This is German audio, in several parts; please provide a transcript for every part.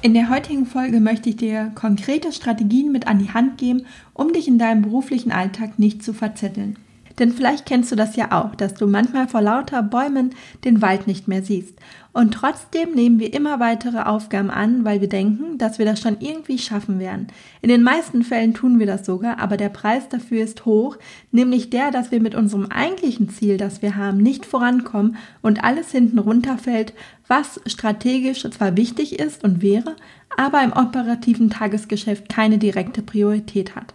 In der heutigen Folge möchte ich dir konkrete Strategien mit an die Hand geben, um dich in deinem beruflichen Alltag nicht zu verzetteln. Denn vielleicht kennst du das ja auch, dass du manchmal vor lauter Bäumen den Wald nicht mehr siehst. Und trotzdem nehmen wir immer weitere Aufgaben an, weil wir denken, dass wir das schon irgendwie schaffen werden. In den meisten Fällen tun wir das sogar, aber der Preis dafür ist hoch, nämlich der, dass wir mit unserem eigentlichen Ziel, das wir haben, nicht vorankommen und alles hinten runterfällt, was strategisch zwar wichtig ist und wäre, aber im operativen Tagesgeschäft keine direkte Priorität hat.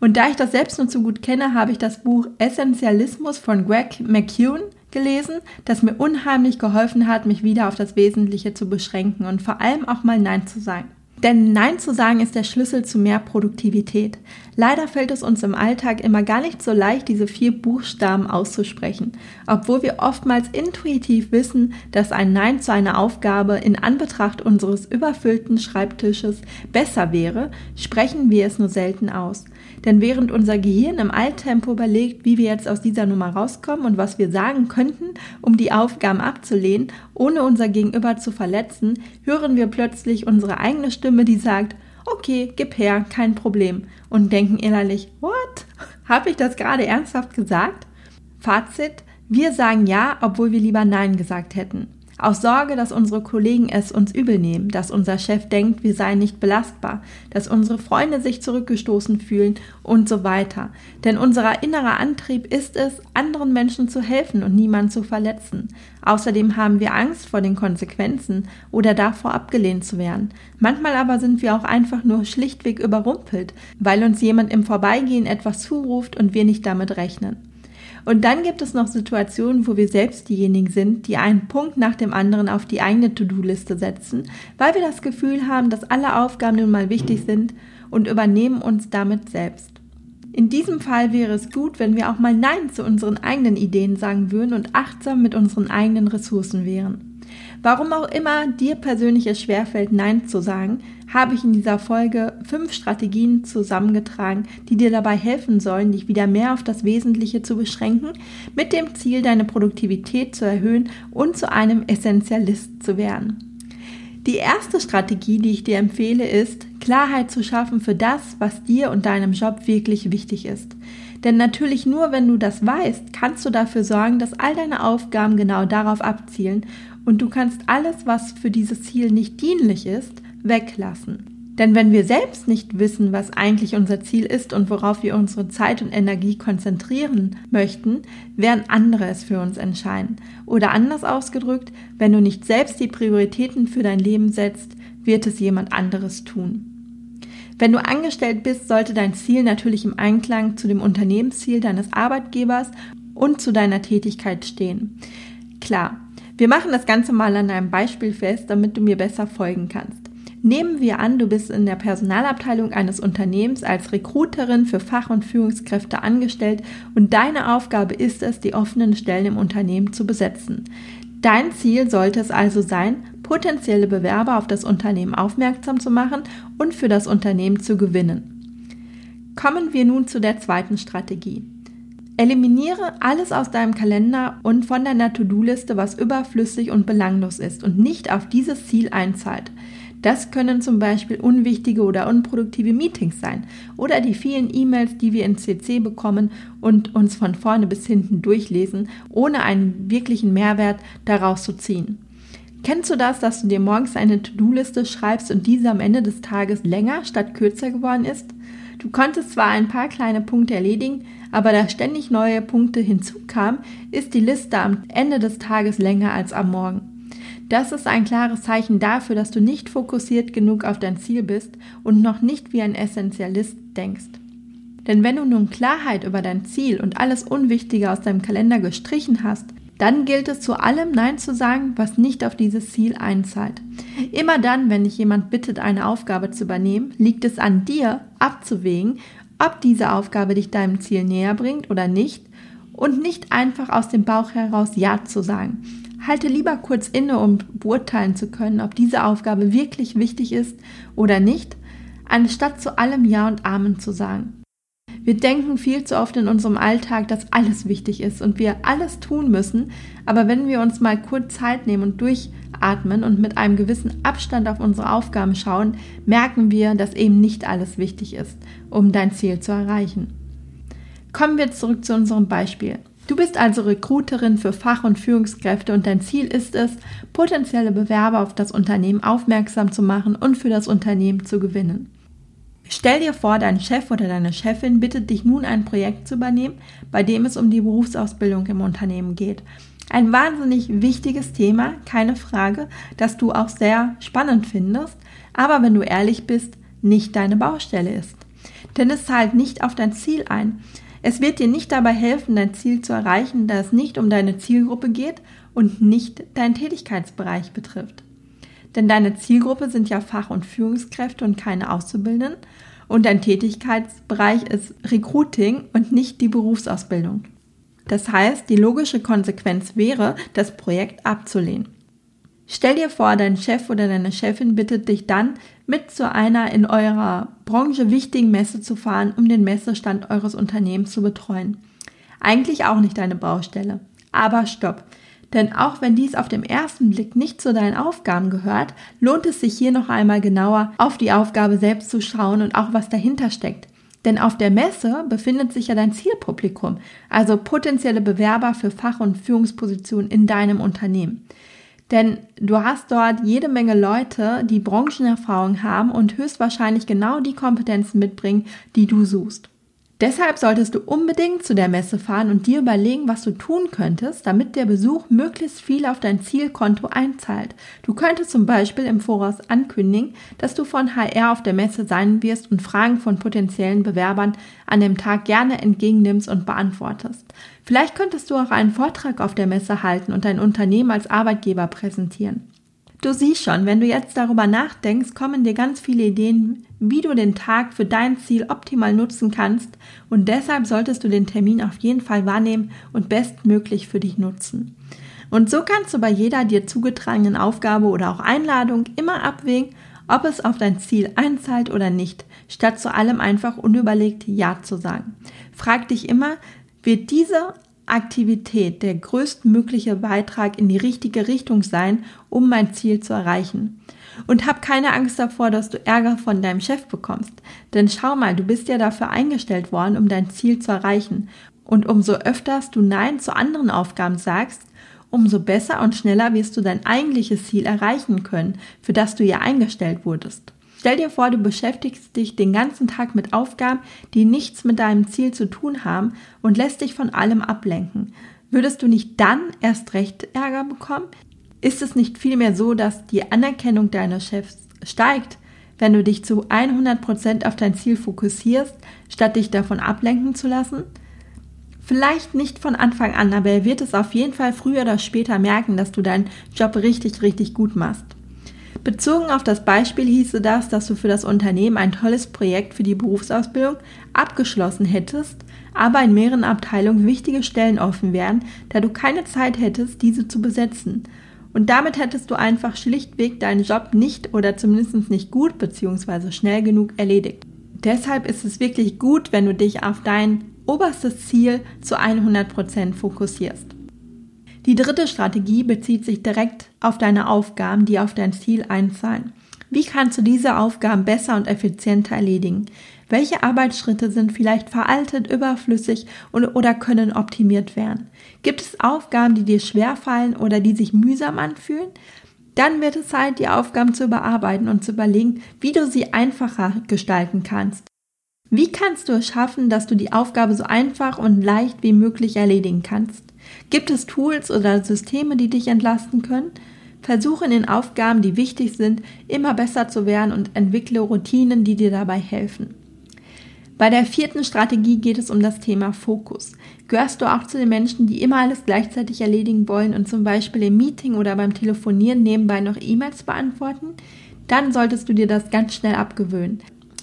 Und da ich das selbst nur zu gut kenne, habe ich das Buch Essentialismus von Greg McKeown gelesen, das mir unheimlich geholfen hat, mich wieder auf das Wesentliche zu beschränken und vor allem auch mal Nein zu sagen. Denn Nein zu sagen ist der Schlüssel zu mehr Produktivität. Leider fällt es uns im Alltag immer gar nicht so leicht, diese vier Buchstaben auszusprechen, obwohl wir oftmals intuitiv wissen, dass ein Nein zu einer Aufgabe in Anbetracht unseres überfüllten Schreibtisches besser wäre, sprechen wir es nur selten aus. Denn während unser Gehirn im Alltempo überlegt, wie wir jetzt aus dieser Nummer rauskommen und was wir sagen könnten, um die Aufgaben abzulehnen, ohne unser Gegenüber zu verletzen, hören wir plötzlich unsere eigene Stimme, die sagt, okay, gib her, kein Problem, und denken innerlich, what? Habe ich das gerade ernsthaft gesagt? Fazit, wir sagen ja, obwohl wir lieber Nein gesagt hätten. Aus Sorge, dass unsere Kollegen es uns übel nehmen, dass unser Chef denkt, wir seien nicht belastbar, dass unsere Freunde sich zurückgestoßen fühlen und so weiter. Denn unser innerer Antrieb ist es, anderen Menschen zu helfen und niemanden zu verletzen. Außerdem haben wir Angst vor den Konsequenzen oder davor abgelehnt zu werden. Manchmal aber sind wir auch einfach nur schlichtweg überrumpelt, weil uns jemand im Vorbeigehen etwas zuruft und wir nicht damit rechnen. Und dann gibt es noch Situationen, wo wir selbst diejenigen sind, die einen Punkt nach dem anderen auf die eigene To-Do-Liste setzen, weil wir das Gefühl haben, dass alle Aufgaben nun mal wichtig sind und übernehmen uns damit selbst. In diesem Fall wäre es gut, wenn wir auch mal Nein zu unseren eigenen Ideen sagen würden und achtsam mit unseren eigenen Ressourcen wären. Warum auch immer dir persönlich es schwerfällt, Nein zu sagen, habe ich in dieser Folge fünf Strategien zusammengetragen, die dir dabei helfen sollen, dich wieder mehr auf das Wesentliche zu beschränken, mit dem Ziel, deine Produktivität zu erhöhen und zu einem Essentialist zu werden. Die erste Strategie, die ich dir empfehle, ist, Klarheit zu schaffen für das, was dir und deinem Job wirklich wichtig ist. Denn natürlich nur, wenn du das weißt, kannst du dafür sorgen, dass all deine Aufgaben genau darauf abzielen und du kannst alles, was für dieses Ziel nicht dienlich ist, weglassen. Denn wenn wir selbst nicht wissen, was eigentlich unser Ziel ist und worauf wir unsere Zeit und Energie konzentrieren möchten, werden andere es für uns entscheiden. Oder anders ausgedrückt, wenn du nicht selbst die Prioritäten für dein Leben setzt, wird es jemand anderes tun. Wenn du angestellt bist, sollte dein Ziel natürlich im Einklang zu dem Unternehmensziel deines Arbeitgebers und zu deiner Tätigkeit stehen. Klar, wir machen das Ganze mal an einem Beispiel fest, damit du mir besser folgen kannst. Nehmen wir an, du bist in der Personalabteilung eines Unternehmens als Recruiterin für Fach- und Führungskräfte angestellt und deine Aufgabe ist es, die offenen Stellen im Unternehmen zu besetzen. Dein Ziel sollte es also sein, potenzielle Bewerber auf das Unternehmen aufmerksam zu machen und für das Unternehmen zu gewinnen. Kommen wir nun zu der zweiten Strategie. Eliminiere alles aus deinem Kalender und von deiner To-Do-Liste, was überflüssig und belanglos ist und nicht auf dieses Ziel einzahlt. Das können zum Beispiel unwichtige oder unproduktive Meetings sein oder die vielen E-Mails, die wir in CC bekommen und uns von vorne bis hinten durchlesen, ohne einen wirklichen Mehrwert daraus zu ziehen. Kennst du das, dass du dir morgens eine To-Do-Liste schreibst und diese am Ende des Tages länger statt kürzer geworden ist? Du konntest zwar ein paar kleine Punkte erledigen, aber da ständig neue Punkte hinzukamen, ist die Liste am Ende des Tages länger als am Morgen. Das ist ein klares Zeichen dafür, dass du nicht fokussiert genug auf dein Ziel bist und noch nicht wie ein Essentialist denkst. Denn wenn du nun Klarheit über dein Ziel und alles Unwichtige aus deinem Kalender gestrichen hast, dann gilt es zu allem Nein zu sagen, was nicht auf dieses Ziel einzahlt. Immer dann, wenn dich jemand bittet, eine Aufgabe zu übernehmen, liegt es an dir, abzuwägen, ob diese Aufgabe dich deinem Ziel näher bringt oder nicht und nicht einfach aus dem Bauch heraus Ja zu sagen. Halte lieber kurz inne, um beurteilen zu können, ob diese Aufgabe wirklich wichtig ist oder nicht, anstatt zu allem Ja und Amen zu sagen. Wir denken viel zu oft in unserem Alltag, dass alles wichtig ist und wir alles tun müssen. Aber wenn wir uns mal kurz Zeit nehmen und durchatmen und mit einem gewissen Abstand auf unsere Aufgaben schauen, merken wir, dass eben nicht alles wichtig ist, um dein Ziel zu erreichen. Kommen wir zurück zu unserem Beispiel. Du bist also Recruiterin für Fach- und Führungskräfte und dein Ziel ist es, potenzielle Bewerber auf das Unternehmen aufmerksam zu machen und für das Unternehmen zu gewinnen. Stell dir vor, dein Chef oder deine Chefin bittet dich nun ein Projekt zu übernehmen, bei dem es um die Berufsausbildung im Unternehmen geht. Ein wahnsinnig wichtiges Thema, keine Frage, das du auch sehr spannend findest, aber wenn du ehrlich bist, nicht deine Baustelle ist. Denn es zahlt nicht auf dein Ziel ein. Es wird dir nicht dabei helfen, dein Ziel zu erreichen, da es nicht um deine Zielgruppe geht und nicht deinen Tätigkeitsbereich betrifft. Denn deine Zielgruppe sind ja Fach- und Führungskräfte und keine Auszubildenden. Und dein Tätigkeitsbereich ist Recruiting und nicht die Berufsausbildung. Das heißt, die logische Konsequenz wäre, das Projekt abzulehnen. Stell dir vor, dein Chef oder deine Chefin bittet dich dann, mit zu einer in eurer Branche wichtigen Messe zu fahren, um den Messestand eures Unternehmens zu betreuen. Eigentlich auch nicht deine Baustelle. Aber stopp. Denn auch wenn dies auf dem ersten Blick nicht zu deinen Aufgaben gehört, lohnt es sich hier noch einmal genauer auf die Aufgabe selbst zu schauen und auch was dahinter steckt. Denn auf der Messe befindet sich ja dein Zielpublikum, also potenzielle Bewerber für Fach- und Führungspositionen in deinem Unternehmen. Denn du hast dort jede Menge Leute, die Branchenerfahrung haben und höchstwahrscheinlich genau die Kompetenzen mitbringen, die du suchst. Deshalb solltest du unbedingt zu der Messe fahren und dir überlegen, was du tun könntest, damit der Besuch möglichst viel auf dein Zielkonto einzahlt. Du könntest zum Beispiel im Voraus ankündigen, dass du von HR auf der Messe sein wirst und Fragen von potenziellen Bewerbern an dem Tag gerne entgegennimmst und beantwortest. Vielleicht könntest du auch einen Vortrag auf der Messe halten und dein Unternehmen als Arbeitgeber präsentieren. Du siehst schon, wenn du jetzt darüber nachdenkst, kommen dir ganz viele Ideen, wie du den Tag für dein Ziel optimal nutzen kannst und deshalb solltest du den Termin auf jeden Fall wahrnehmen und bestmöglich für dich nutzen. Und so kannst du bei jeder dir zugetragenen Aufgabe oder auch Einladung immer abwägen, ob es auf dein Ziel einzahlt oder nicht, statt zu allem einfach unüberlegt Ja zu sagen. Frag dich immer, wird diese Aktivität der größtmögliche Beitrag in die richtige Richtung sein, um mein Ziel zu erreichen. Und hab keine Angst davor, dass du Ärger von deinem Chef bekommst. Denn schau mal, du bist ja dafür eingestellt worden, um dein Ziel zu erreichen. Und umso öfters du Nein zu anderen Aufgaben sagst, umso besser und schneller wirst du dein eigentliches Ziel erreichen können, für das du ja eingestellt wurdest. Stell dir vor, du beschäftigst dich den ganzen Tag mit Aufgaben, die nichts mit deinem Ziel zu tun haben und lässt dich von allem ablenken. Würdest du nicht dann erst recht Ärger bekommen? Ist es nicht vielmehr so, dass die Anerkennung deiner Chefs steigt, wenn du dich zu 100% auf dein Ziel fokussierst, statt dich davon ablenken zu lassen? Vielleicht nicht von Anfang an, aber er wird es auf jeden Fall früher oder später merken, dass du deinen Job richtig, richtig gut machst. Bezogen auf das Beispiel hieße das, dass du für das Unternehmen ein tolles Projekt für die Berufsausbildung abgeschlossen hättest, aber in mehreren Abteilungen wichtige Stellen offen wären, da du keine Zeit hättest, diese zu besetzen. Und damit hättest du einfach schlichtweg deinen Job nicht oder zumindest nicht gut bzw. schnell genug erledigt. Deshalb ist es wirklich gut, wenn du dich auf dein oberstes Ziel zu 100% fokussierst. Die dritte Strategie bezieht sich direkt auf deine Aufgaben, die auf dein Ziel einzahlen. Wie kannst du diese Aufgaben besser und effizienter erledigen? Welche Arbeitsschritte sind vielleicht veraltet, überflüssig oder können optimiert werden? Gibt es Aufgaben, die dir schwerfallen oder die sich mühsam anfühlen? Dann wird es Zeit, die Aufgaben zu überarbeiten und zu überlegen, wie du sie einfacher gestalten kannst. Wie kannst du es schaffen, dass du die Aufgabe so einfach und leicht wie möglich erledigen kannst? Gibt es Tools oder Systeme, die dich entlasten können? Versuche in den Aufgaben, die wichtig sind, immer besser zu werden und entwickle Routinen, die dir dabei helfen. Bei der vierten Strategie geht es um das Thema Fokus. Gehörst du auch zu den Menschen, die immer alles gleichzeitig erledigen wollen und zum Beispiel im Meeting oder beim Telefonieren nebenbei noch E-Mails beantworten? Dann solltest du dir das ganz schnell abgewöhnen.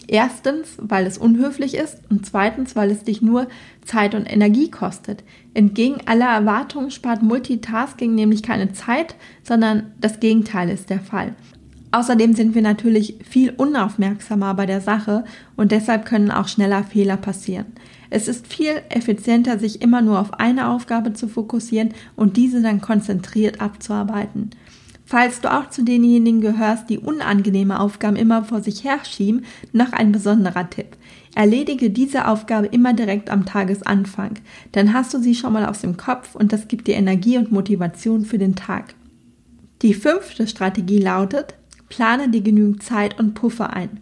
Erstens, weil es unhöflich ist und zweitens, weil es dich nur Zeit und Energie kostet. Entgegen aller Erwartungen spart Multitasking nämlich keine Zeit, sondern das Gegenteil ist der Fall. Außerdem sind wir natürlich viel unaufmerksamer bei der Sache und deshalb können auch schneller Fehler passieren. Es ist viel effizienter, sich immer nur auf eine Aufgabe zu fokussieren und diese dann konzentriert abzuarbeiten. Falls du auch zu denjenigen gehörst, die unangenehme Aufgaben immer vor sich herschieben, noch ein besonderer Tipp. Erledige diese Aufgabe immer direkt am Tagesanfang. Dann hast du sie schon mal aus dem Kopf und das gibt dir Energie und Motivation für den Tag. Die fünfte Strategie lautet, plane dir genügend Zeit und Puffer ein.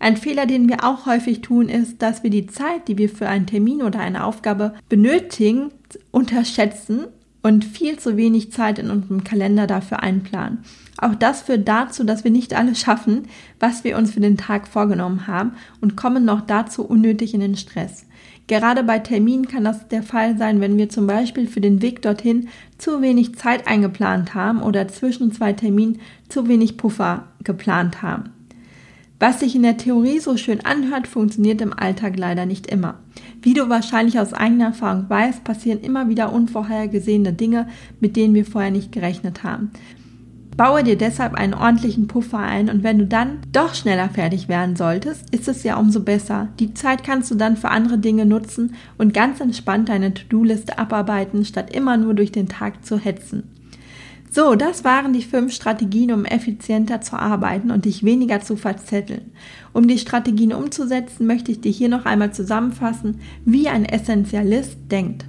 Ein Fehler, den wir auch häufig tun, ist, dass wir die Zeit, die wir für einen Termin oder eine Aufgabe benötigen, unterschätzen und viel zu wenig Zeit in unserem Kalender dafür einplanen. Auch das führt dazu, dass wir nicht alles schaffen, was wir uns für den Tag vorgenommen haben und kommen noch dazu unnötig in den Stress. Gerade bei Terminen kann das der Fall sein, wenn wir zum Beispiel für den Weg dorthin zu wenig Zeit eingeplant haben oder zwischen zwei Terminen zu wenig Puffer geplant haben. Was sich in der Theorie so schön anhört, funktioniert im Alltag leider nicht immer. Wie du wahrscheinlich aus eigener Erfahrung weißt, passieren immer wieder unvorhergesehene Dinge, mit denen wir vorher nicht gerechnet haben. Baue dir deshalb einen ordentlichen Puffer ein und wenn du dann doch schneller fertig werden solltest, ist es ja umso besser. Die Zeit kannst du dann für andere Dinge nutzen und ganz entspannt deine To-Do-Liste abarbeiten, statt immer nur durch den Tag zu hetzen. So, das waren die fünf Strategien, um effizienter zu arbeiten und dich weniger zu verzetteln. Um die Strategien umzusetzen, möchte ich dir hier noch einmal zusammenfassen, wie ein Essentialist denkt.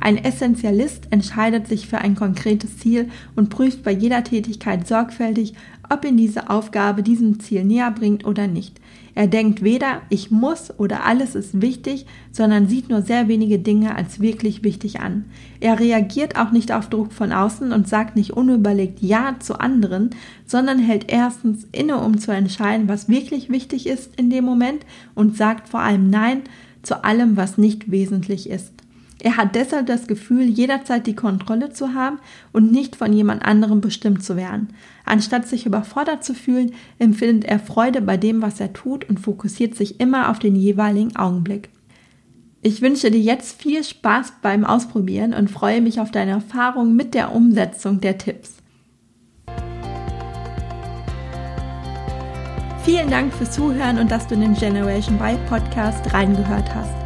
Ein Essentialist entscheidet sich für ein konkretes Ziel und prüft bei jeder Tätigkeit sorgfältig, ob ihn diese Aufgabe diesem Ziel näher bringt oder nicht. Er denkt weder ich muss oder alles ist wichtig, sondern sieht nur sehr wenige Dinge als wirklich wichtig an. Er reagiert auch nicht auf Druck von außen und sagt nicht unüberlegt Ja zu anderen, sondern hält erstens inne, um zu entscheiden, was wirklich wichtig ist in dem Moment und sagt vor allem Nein zu allem, was nicht wesentlich ist. Er hat deshalb das Gefühl, jederzeit die Kontrolle zu haben und nicht von jemand anderem bestimmt zu werden. Anstatt sich überfordert zu fühlen, empfindet er Freude bei dem, was er tut und fokussiert sich immer auf den jeweiligen Augenblick. Ich wünsche dir jetzt viel Spaß beim Ausprobieren und freue mich auf deine Erfahrung mit der Umsetzung der Tipps. Vielen Dank fürs Zuhören und dass du in den Generation Y Podcast reingehört hast.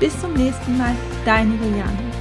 Bis zum nächsten Mal, deine Juliane.